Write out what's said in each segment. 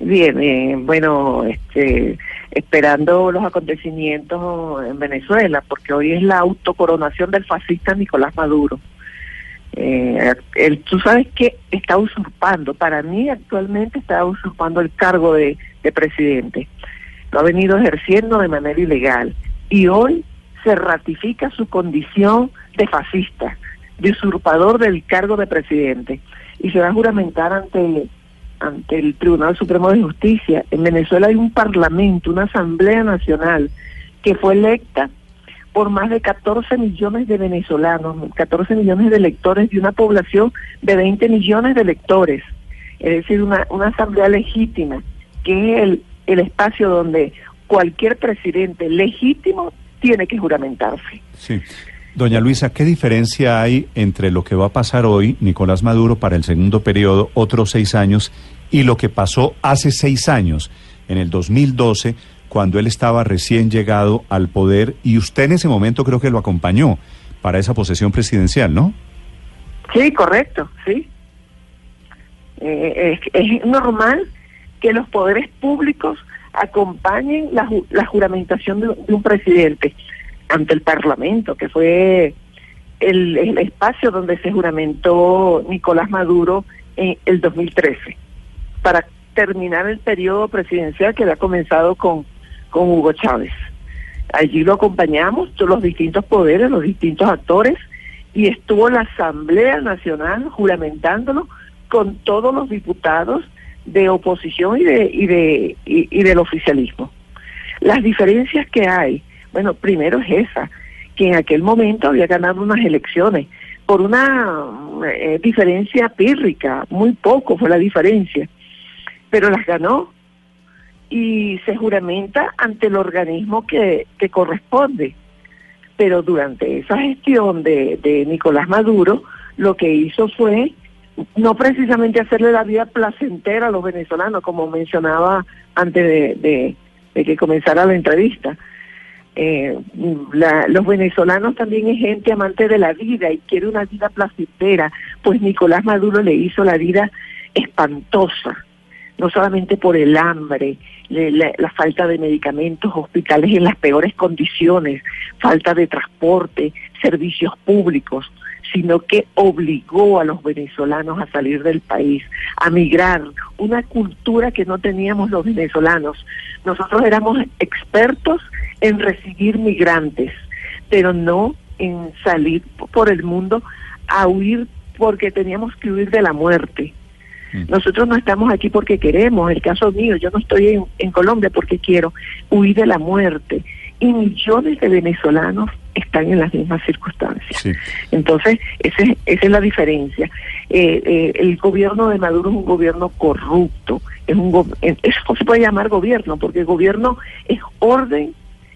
Bien, eh, bueno, este, esperando los acontecimientos en Venezuela, porque hoy es la autocoronación del fascista Nicolás Maduro. Eh, él, tú sabes que está usurpando, para mí actualmente está usurpando el cargo de, de presidente. Lo ha venido ejerciendo de manera ilegal y hoy se ratifica su condición de fascista, de usurpador del cargo de presidente y se va a juramentar ante ante el Tribunal Supremo de Justicia. En Venezuela hay un parlamento, una Asamblea Nacional que fue electa por más de 14 millones de venezolanos, 14 millones de electores de una población de 20 millones de electores. Es decir, una, una asamblea legítima, que es el, el espacio donde cualquier presidente legítimo tiene que juramentarse. Sí. Doña Luisa, ¿qué diferencia hay entre lo que va a pasar hoy, Nicolás Maduro, para el segundo periodo, otros seis años, y lo que pasó hace seis años, en el 2012, cuando él estaba recién llegado al poder y usted en ese momento creo que lo acompañó para esa posesión presidencial, ¿no? Sí, correcto, sí. Eh, es, normal que los poderes públicos acompañen la, la juramentación de, de un presidente ante el Parlamento, que fue el, espacio donde se juramentó Nicolás Maduro en el 2013, para terminar el periodo presidencial que había comenzado con, con Hugo Chávez. Allí lo acompañamos, todos los distintos poderes, los distintos actores, y estuvo la Asamblea Nacional juramentándolo con todos los diputados de oposición y de y de y del oficialismo. Las diferencias que hay bueno, primero es esa, que en aquel momento había ganado unas elecciones por una eh, diferencia pírrica, muy poco fue la diferencia, pero las ganó y se juramenta ante el organismo que, que corresponde. Pero durante esa gestión de, de Nicolás Maduro, lo que hizo fue no precisamente hacerle la vida placentera a los venezolanos, como mencionaba antes de, de, de que comenzara la entrevista, eh, la, los venezolanos también es gente amante de la vida y quiere una vida placentera, pues Nicolás Maduro le hizo la vida espantosa, no solamente por el hambre, la, la, falta de medicamentos, hospitales en las peores condiciones, falta de transporte, servicios públicos, sino que obligó a los venezolanos a salir del país, a migrar, una cultura que no teníamos los venezolanos. Nosotros éramos expertos en recibir migrantes, pero no en salir por el mundo a huir porque teníamos que huir de la muerte. Nosotros no estamos aquí porque queremos, el caso mío, yo no estoy en, en Colombia porque quiero huir de la muerte. Y millones de venezolanos están en las mismas circunstancias. Sí. Entonces, ese, esa es la diferencia. Eh, eh, el gobierno de Maduro es un gobierno corrupto, es un go eso se puede llamar gobierno, porque el gobierno es orden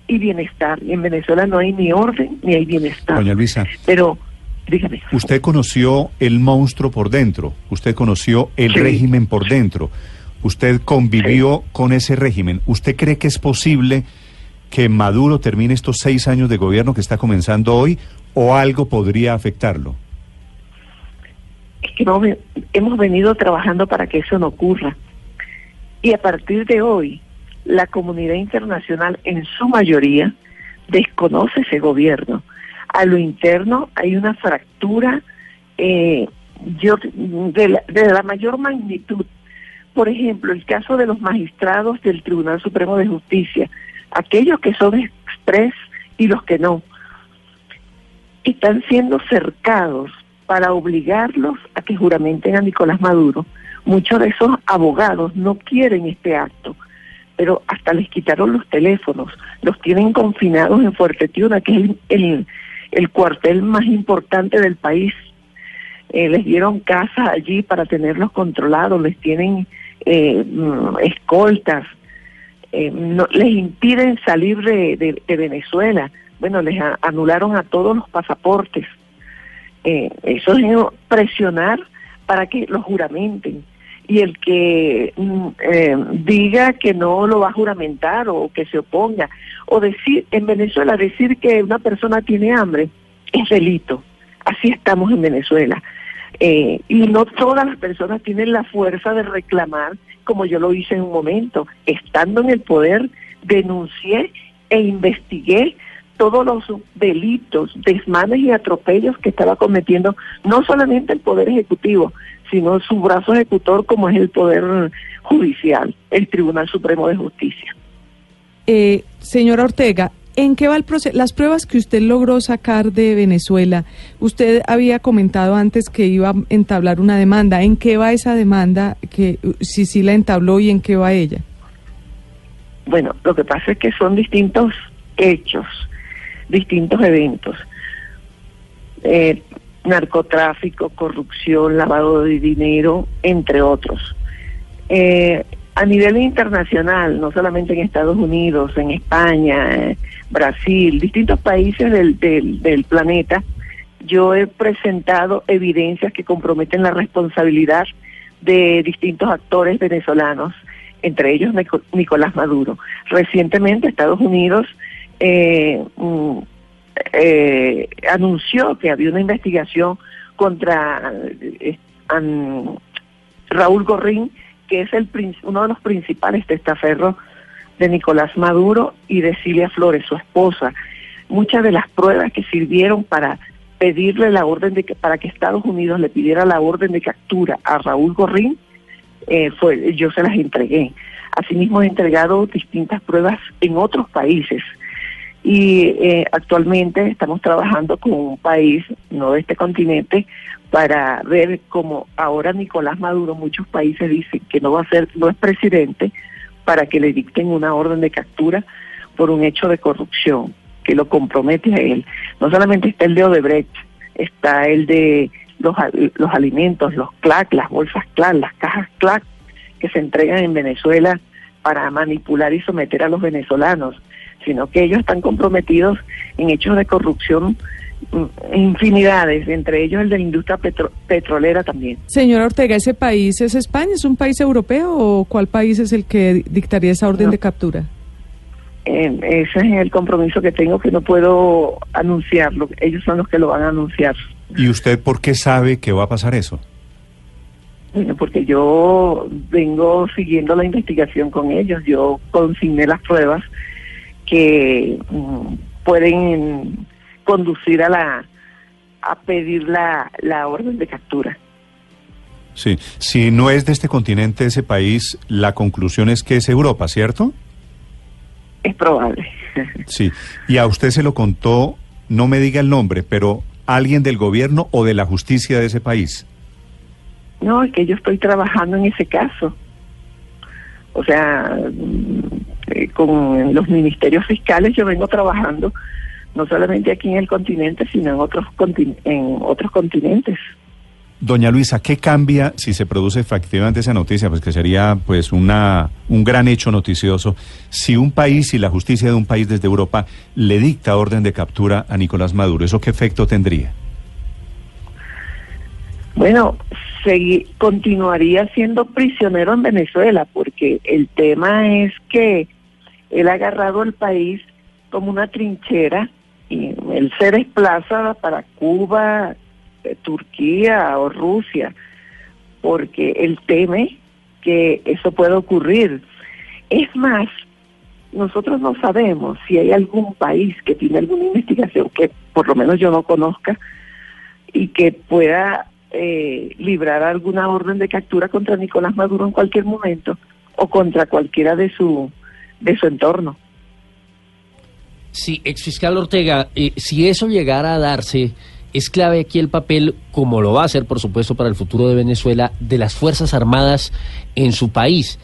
y bienestar, y en Venezuela no hay ni orden ni hay bienestar. Doña Luisa. Pero, dígame. Usted conoció el monstruo por dentro, usted conoció el sí. régimen por dentro, usted convivió sí. con ese régimen. ¿Usted cree que es posible que Maduro termine estos seis años de gobierno que está comenzando hoy o algo podría afectarlo? Es que hemos venido trabajando para que eso no ocurra. Y a partir de hoy, la comunidad internacional en su mayoría desconoce ese gobierno. A lo interno hay una fractura eh, de, la, de la mayor magnitud. Por ejemplo, el caso de los magistrados del Tribunal Supremo de Justicia, aquellos que son express y los que no, están siendo cercados para obligarlos a que juramenten a Nicolás Maduro. Muchos de esos abogados no quieren este acto, pero hasta les quitaron los teléfonos, los tienen confinados en Fuerte Tiuna, que es el cuartel más importante del país. Eh, les dieron casas allí para tenerlos controlados, les tienen eh, mm, escoltas, eh, no, les impiden salir de, de, Venezuela. Bueno, les anularon a todos los pasaportes. Eh, eso es presionar para que los juramenten. Y el que mm, eh, diga que no lo va a juramentar o que se oponga, o decir, en Venezuela, decir que una persona tiene hambre es delito. Así estamos en Venezuela. Eh, y no todas las personas tienen la fuerza de reclamar, como yo lo hice en un momento. Estando en el poder, denuncié e investigué todos los delitos, desmanes y atropellos que estaba cometiendo no solamente el Poder Ejecutivo, sino su brazo ejecutor como es el Poder Judicial, el Tribunal Supremo de Justicia. Eh, señora Ortega, ¿en qué va el proceso? Las pruebas que usted logró sacar de Venezuela, usted había comentado antes que iba a entablar una demanda. ¿En qué va esa demanda? Que si sí la entabló y en qué va ella. Bueno, lo que pasa es que son distintos hechos, distintos eventos. Eh, narcotráfico, corrupción, lavado de dinero, entre otros. Eh, a nivel internacional, no solamente en Estados Unidos, en España, eh, Brasil, distintos países del, del, del planeta, yo he presentado evidencias que comprometen la responsabilidad de distintos actores venezolanos, entre ellos Nico- Nicolás Maduro. Recientemente Estados Unidos eh, mm, eh, anunció que había una investigación contra eh, Raúl Gorrín, que es el uno de los principales testaferros de Nicolás Maduro y de Cilia Flores, su esposa. Muchas de las pruebas que sirvieron para pedirle la orden de que para que Estados Unidos le pidiera la orden de captura a Raúl Gorrín, eh, fue yo se las entregué. Asimismo he entregado distintas pruebas en otros países y eh, actualmente estamos trabajando con un país, no de este continente, para ver cómo ahora Nicolás Maduro, muchos países dicen que no va a ser, no es presidente, para que le dicten una orden de captura por un hecho de corrupción que lo compromete a él. No solamente está el de Odebrecht, está el de los, los alimentos, los CLAC, las bolsas CLAC, las cajas CLAC que se entregan en Venezuela para manipular y someter a los venezolanos, sino que ellos están comprometidos en hechos de corrupción infinidades, entre ellos el de la industria petro- petrolera también. Señora Ortega, ¿ese país es España? ¿Es un país europeo o cuál país es el que dictaría esa orden No. de captura? Eh, ese es el compromiso que tengo que no puedo anunciarlo, ellos son los que lo van a anunciar. ¿Y usted por qué sabe que va a pasar eso? Bueno, porque yo vengo siguiendo la investigación con ellos, yo consigné las pruebas que mm, pueden conducir a la a pedir la, la orden de captura. Sí, si no es de este continente ese país, la conclusión es que es Europa, ¿cierto? Es probable. Sí. Y a usted se lo contó, no me diga el nombre, pero alguien del gobierno o de la justicia de ese país. No, es que yo estoy trabajando en ese caso. O sea, mm, eh, con los ministerios fiscales yo vengo trabajando no solamente aquí en el continente, sino en otros contin- en otros continentes. Doña Luisa, ¿qué cambia si se produce efectivamente esa noticia? Pues que sería pues una un gran hecho noticioso si un país y la justicia de un país desde Europa le dicta orden de captura a Nicolás Maduro. ¿Eso qué efecto tendría? Bueno, continuaría siendo prisionero en Venezuela, porque el tema es que él ha agarrado el país como una trinchera y él se para Cuba, eh, Turquía o Rusia, porque él teme que eso pueda ocurrir. Es más, nosotros no sabemos si hay algún país que tiene alguna investigación que por lo menos yo no conozca y que pueda eh, librar alguna orden de captura contra Nicolás Maduro en cualquier momento o contra cualquiera de su de su entorno. Sí, exfiscal Ortega, eh, si eso llegara a darse, es clave aquí el papel, como lo va a ser, por supuesto, para el futuro de Venezuela, de las Fuerzas Armadas en su país.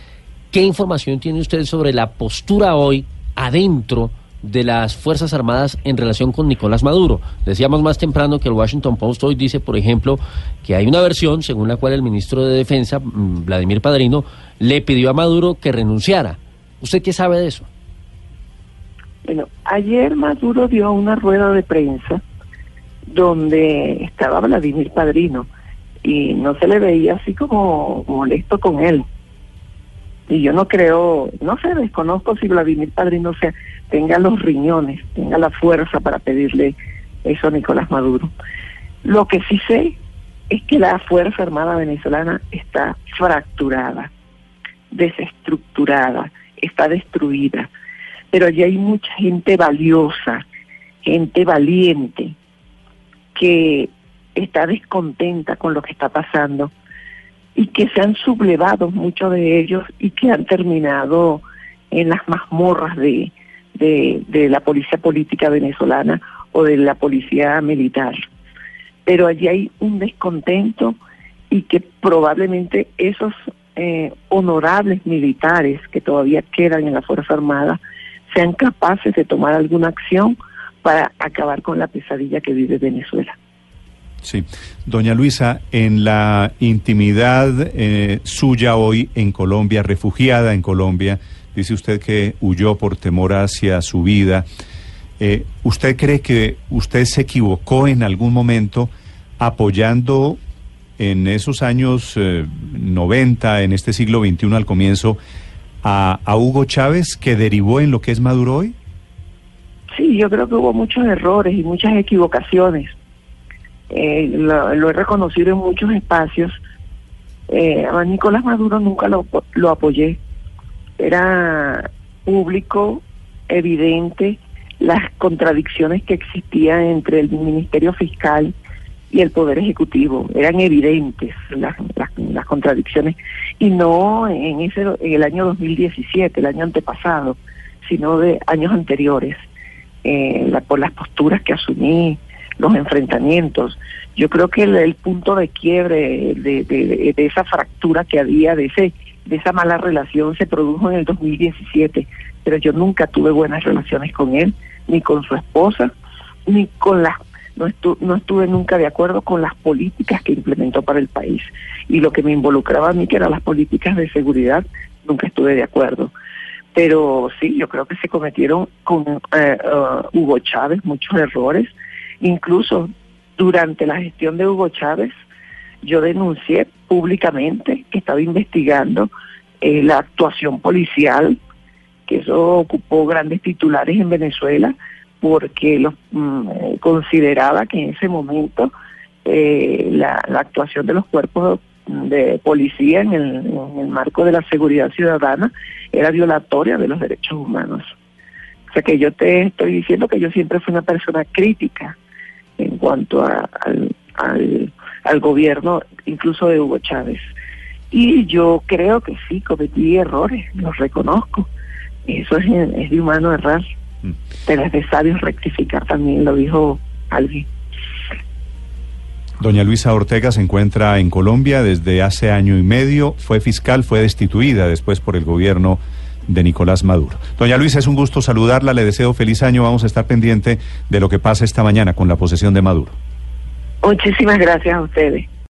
¿Qué información tiene usted sobre la postura hoy adentro de las Fuerzas Armadas en relación con Nicolás Maduro. Decíamos más temprano que el Washington Post hoy dice, por ejemplo, que hay una versión según la cual el ministro de Defensa, mm, Vladimir Padrino, le pidió a Maduro que renunciara. ¿Usted qué sabe de eso? Bueno, ayer Maduro dio una rueda de prensa donde estaba Vladimir Padrino y no se le veía así como molesto con él. Y yo no creo, no sé, desconozco si Vladimir Padrino sea, tenga los riñones, tenga la fuerza para pedirle eso a Nicolás Maduro. Lo que sí sé es que la Fuerza Armada venezolana está fracturada, desestructurada, está destruida. Pero allí hay mucha gente valiosa, gente valiente, que está descontenta con lo que está pasando y que se han sublevado muchos de ellos y que han terminado en las mazmorras de, la policía política venezolana o de la policía militar. Pero allí hay un descontento y que probablemente esos eh, honorables militares que todavía quedan en la Fuerza Armada sean capaces de tomar alguna acción para acabar con la pesadilla que vive Venezuela. Sí. Doña Luisa, en la intimidad eh, suya hoy en Colombia, refugiada en Colombia, dice usted que huyó por temor hacia su vida. Eh, ¿Usted cree que usted se equivocó en algún momento apoyando en esos años 90, eh, en este siglo XXI al comienzo, a, a Hugo Chávez, que derivó en lo que es Maduro hoy? Sí, yo creo que hubo muchos errores y muchas equivocaciones eh, lo, he reconocido en muchos espacios. Eh, a Nicolás Maduro nunca lo, lo apoyé. Era público, evidente, las contradicciones que existían entre el Ministerio Fiscal y el Poder Ejecutivo. Eran evidentes las, las, contradicciones. Y no en, ese, en el año 2017, el año antepasado, sino de años anteriores. Eh, por las posturas que asumí, los enfrentamientos. Yo creo que el, punto de quiebre de, de, esa fractura que había, de ese de esa mala relación se produjo en el 2017, pero yo nunca tuve buenas relaciones con él, ni con su esposa, ni con las no, no estuve nunca de acuerdo con las políticas que implementó para el país. Y lo que me involucraba a mí, que eran las políticas de seguridad, nunca estuve de acuerdo. Pero sí, yo creo que se cometieron con eh, uh, Hugo Chávez muchos errores Incluso durante la gestión de Hugo Chávez, yo denuncié públicamente que estaba investigando eh, la actuación policial, que eso ocupó grandes titulares en Venezuela, porque los, mm, eh, consideraba que en ese momento eh, la, actuación de los cuerpos de policía en el, en el marco de la seguridad ciudadana era violatoria de los derechos humanos. O sea que yo te estoy diciendo que yo siempre fui una persona crítica en cuanto al, gobierno, incluso de Hugo Chávez. Y yo creo que sí, cometí errores, los reconozco. Eso es, de humano errar. Pero es de sabios rectificar también, lo dijo alguien. Doña Luisa Ortega se encuentra en Colombia desde hace año y medio, fue fiscal, fue destituida después por el gobierno de Nicolás Maduro. Doña Luisa, es un gusto saludarla, le deseo feliz año, vamos a estar pendiente de lo que pasa esta mañana con la posesión de Maduro. Muchísimas gracias a ustedes.